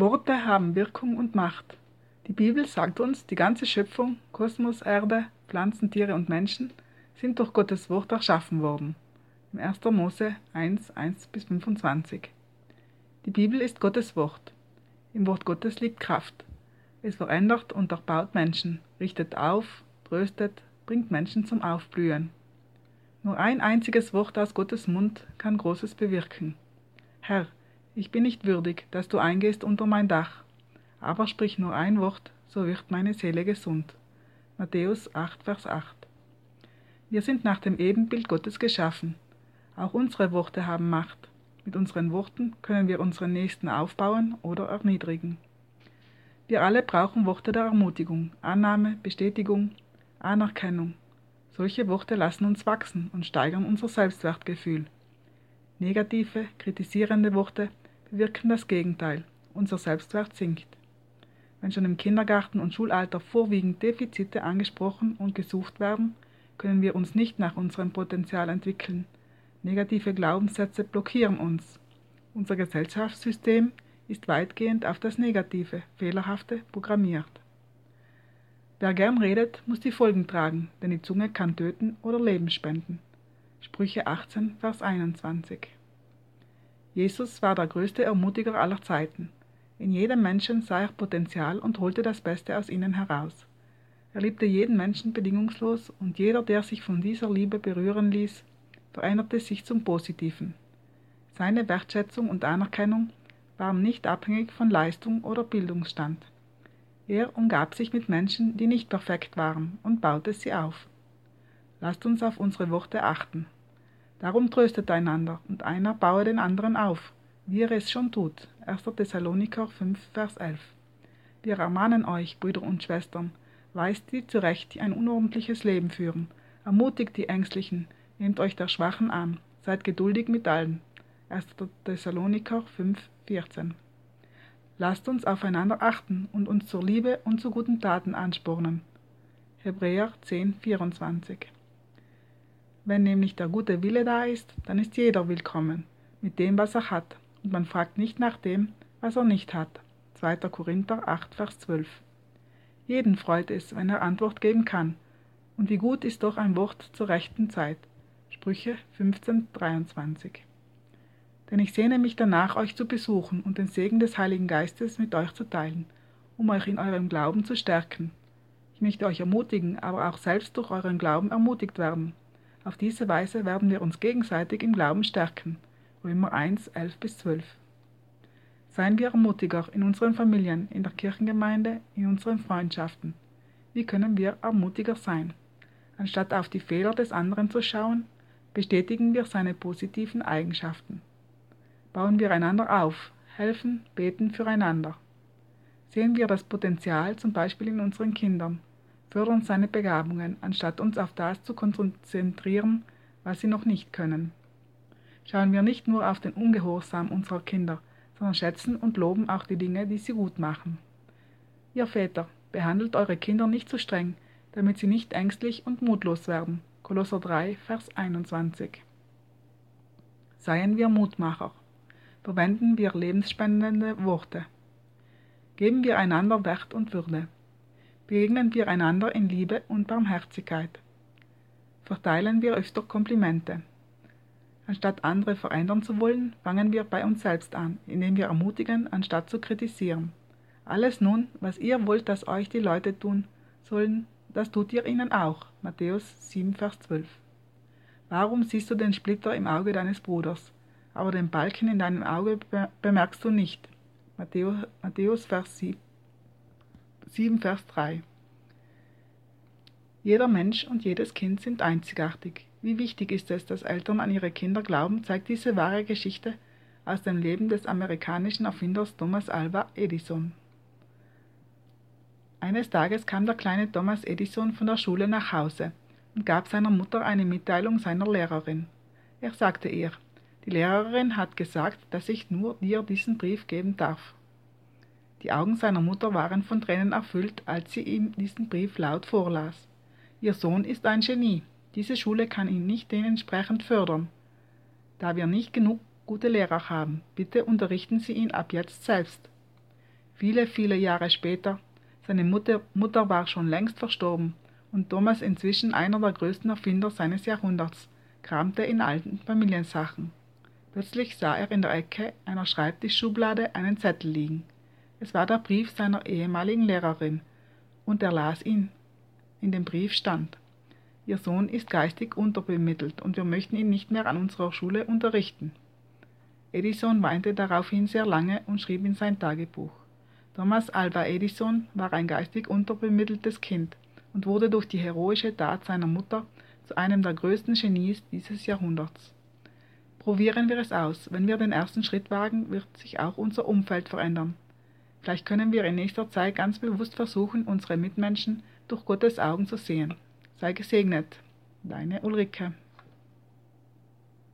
Worte haben Wirkung und Macht. Die Bibel sagt uns, die ganze Schöpfung, Kosmos, Erde, Pflanzen, Tiere und Menschen sind durch Gottes Wort erschaffen worden. Im 1. Mose 1, 1 bis 25. Die Bibel ist Gottes Wort. Im Wort Gottes liegt Kraft. Es verändert und erbaut Menschen, richtet auf, tröstet, bringt Menschen zum Aufblühen. Nur ein einziges Wort aus Gottes Mund kann Großes bewirken. Herr, ich bin nicht würdig, dass du eingehst unter mein Dach, aber sprich nur ein Wort, so wird meine Seele gesund. Matthäus 8, Vers 8. Wir sind nach dem Ebenbild Gottes geschaffen. Auch unsere Worte haben Macht. Mit unseren Worten können wir unseren Nächsten aufbauen oder erniedrigen. Wir alle brauchen Worte der Ermutigung, Annahme, Bestätigung, Anerkennung, solche Worte lassen uns wachsen und steigern unser Selbstwertgefühl. Negative, kritisierende Worte bewirken das Gegenteil. Unser Selbstwert sinkt. Wenn schon im Kindergarten und Schulalter vorwiegend Defizite angesprochen und gesucht werden, können wir uns nicht nach unserem Potenzial entwickeln. Negative Glaubenssätze blockieren uns. Unser Gesellschaftssystem ist weitgehend auf das Negative, Fehlerhafte programmiert. Wer gern redet, muss die Folgen tragen, denn die Zunge kann töten oder Leben spenden. Sprüche 18, Vers 21. Jesus war der größte Ermutiger aller Zeiten. In jedem Menschen sah er Potenzial und holte das Beste aus ihnen heraus. Er liebte jeden Menschen bedingungslos und jeder, der sich von dieser Liebe berühren ließ, veränderte sich zum Positiven. Seine Wertschätzung und Anerkennung waren nicht abhängig von Leistung oder Bildungsstand. Er umgab sich mit Menschen, die nicht perfekt waren, und baute sie auf. Lasst uns auf unsere Worte achten. Darum tröstet einander, und einer baue den anderen auf, wie er es schon tut. 1. Thessaloniker 5, Vers 11. Wir ermahnen euch, Brüder und Schwestern, weist die zurecht, die ein unordentliches Leben führen, ermutigt die Ängstlichen, nehmt euch der Schwachen an, seid geduldig mit allen. 1. Thessaloniker 5, 14. Lasst uns aufeinander achten und uns zur Liebe und zu guten Taten anspornen. Hebräer 10, 24. Wenn nämlich der gute Wille da ist, dann ist jeder willkommen, mit dem, was er hat, und man fragt nicht nach dem, was er nicht hat. 2. Korinther 8, Vers 12. Jeden freut es, wenn er Antwort geben kann. Und wie gut ist doch ein Wort zur rechten Zeit. Sprüche 15, 23 denn ich sehne mich danach, euch zu besuchen und den Segen des Heiligen Geistes mit euch zu teilen, um euch in eurem Glauben zu stärken. Ich möchte euch ermutigen, aber auch selbst durch euren Glauben ermutigt werden. Auf diese Weise werden wir uns gegenseitig im Glauben stärken. Römer 1, 11 bis 12. Seien wir Ermutiger in unseren Familien, in der Kirchengemeinde, in unseren Freundschaften. Wie können wir Ermutiger sein? Anstatt auf die Fehler des anderen zu schauen, bestätigen wir seine positiven Eigenschaften bauen wir einander auf, helfen, beten füreinander. Sehen wir das Potenzial zum Beispiel in unseren Kindern, fördern seine Begabungen, anstatt uns auf das zu konzentrieren, was sie noch nicht können. Schauen wir nicht nur auf den Ungehorsam unserer Kinder, sondern schätzen und loben auch die Dinge, die sie gut machen. Ihr Väter, behandelt eure Kinder nicht zu streng, damit sie nicht ängstlich und mutlos werden. Kolosser 3, Vers 21. Seien wir Mutmacher verwenden wir lebensspendende Worte. Geben wir einander Wert und Würde. Begegnen wir einander in Liebe und Barmherzigkeit. Verteilen wir öfter Komplimente. Anstatt andere verändern zu wollen, fangen wir bei uns selbst an, indem wir ermutigen, anstatt zu kritisieren. Alles nun, was ihr wollt, dass euch die Leute tun sollen, das tut ihr ihnen auch. Matthäus 7, Vers 12. Warum siehst du den Splitter im Auge deines Bruders, aber den Balken in deinem Auge bemerkst du nicht. Matthäus, Matthäus Vers 7, 7, Vers 3. Jeder Mensch und jedes Kind sind einzigartig. Wie wichtig ist es, dass Eltern an ihre Kinder glauben, zeigt diese wahre Geschichte aus dem Leben des amerikanischen Erfinders Thomas Alva Edison. Eines Tages kam der kleine Thomas Edison von der Schule nach Hause und gab seiner Mutter eine Mitteilung seiner Lehrerin. Er sagte ihr, die Lehrerin hat gesagt, dass ich nur dir diesen Brief geben darf. Die Augen seiner Mutter waren von Tränen erfüllt, als sie ihm diesen Brief laut vorlas. Ihr Sohn ist ein Genie. Diese Schule kann ihn nicht dementsprechend fördern. Da wir nicht genug gute Lehrer haben, bitte unterrichten Sie ihn ab jetzt selbst. Viele, viele Jahre später, seine Mutter, Mutter war schon längst verstorben und Thomas inzwischen einer der größten Erfinder seines Jahrhunderts, kramte in alten Familiensachen. Plötzlich sah er in der Ecke einer Schreibtischschublade einen Zettel liegen. Es war der Brief seiner ehemaligen Lehrerin, und er las ihn. In dem Brief stand Ihr Sohn ist geistig unterbemittelt und wir möchten ihn nicht mehr an unserer Schule unterrichten. Edison weinte daraufhin sehr lange und schrieb in sein Tagebuch. Thomas Alva Edison war ein geistig unterbemitteltes Kind und wurde durch die heroische Tat seiner Mutter zu einem der größten Genies dieses Jahrhunderts. Probieren wir es aus. Wenn wir den ersten Schritt wagen, wird sich auch unser Umfeld verändern. Vielleicht können wir in nächster Zeit ganz bewusst versuchen, unsere Mitmenschen durch Gottes Augen zu sehen. Sei gesegnet. Deine Ulrike.